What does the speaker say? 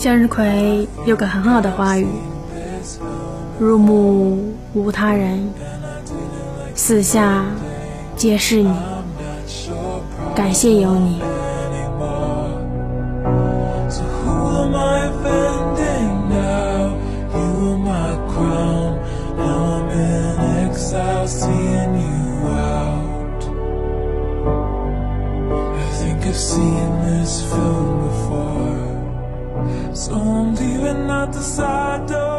向日葵有个很好的花语，入目无他人，四下皆是你。感谢有你。So i'm leaving out the side door.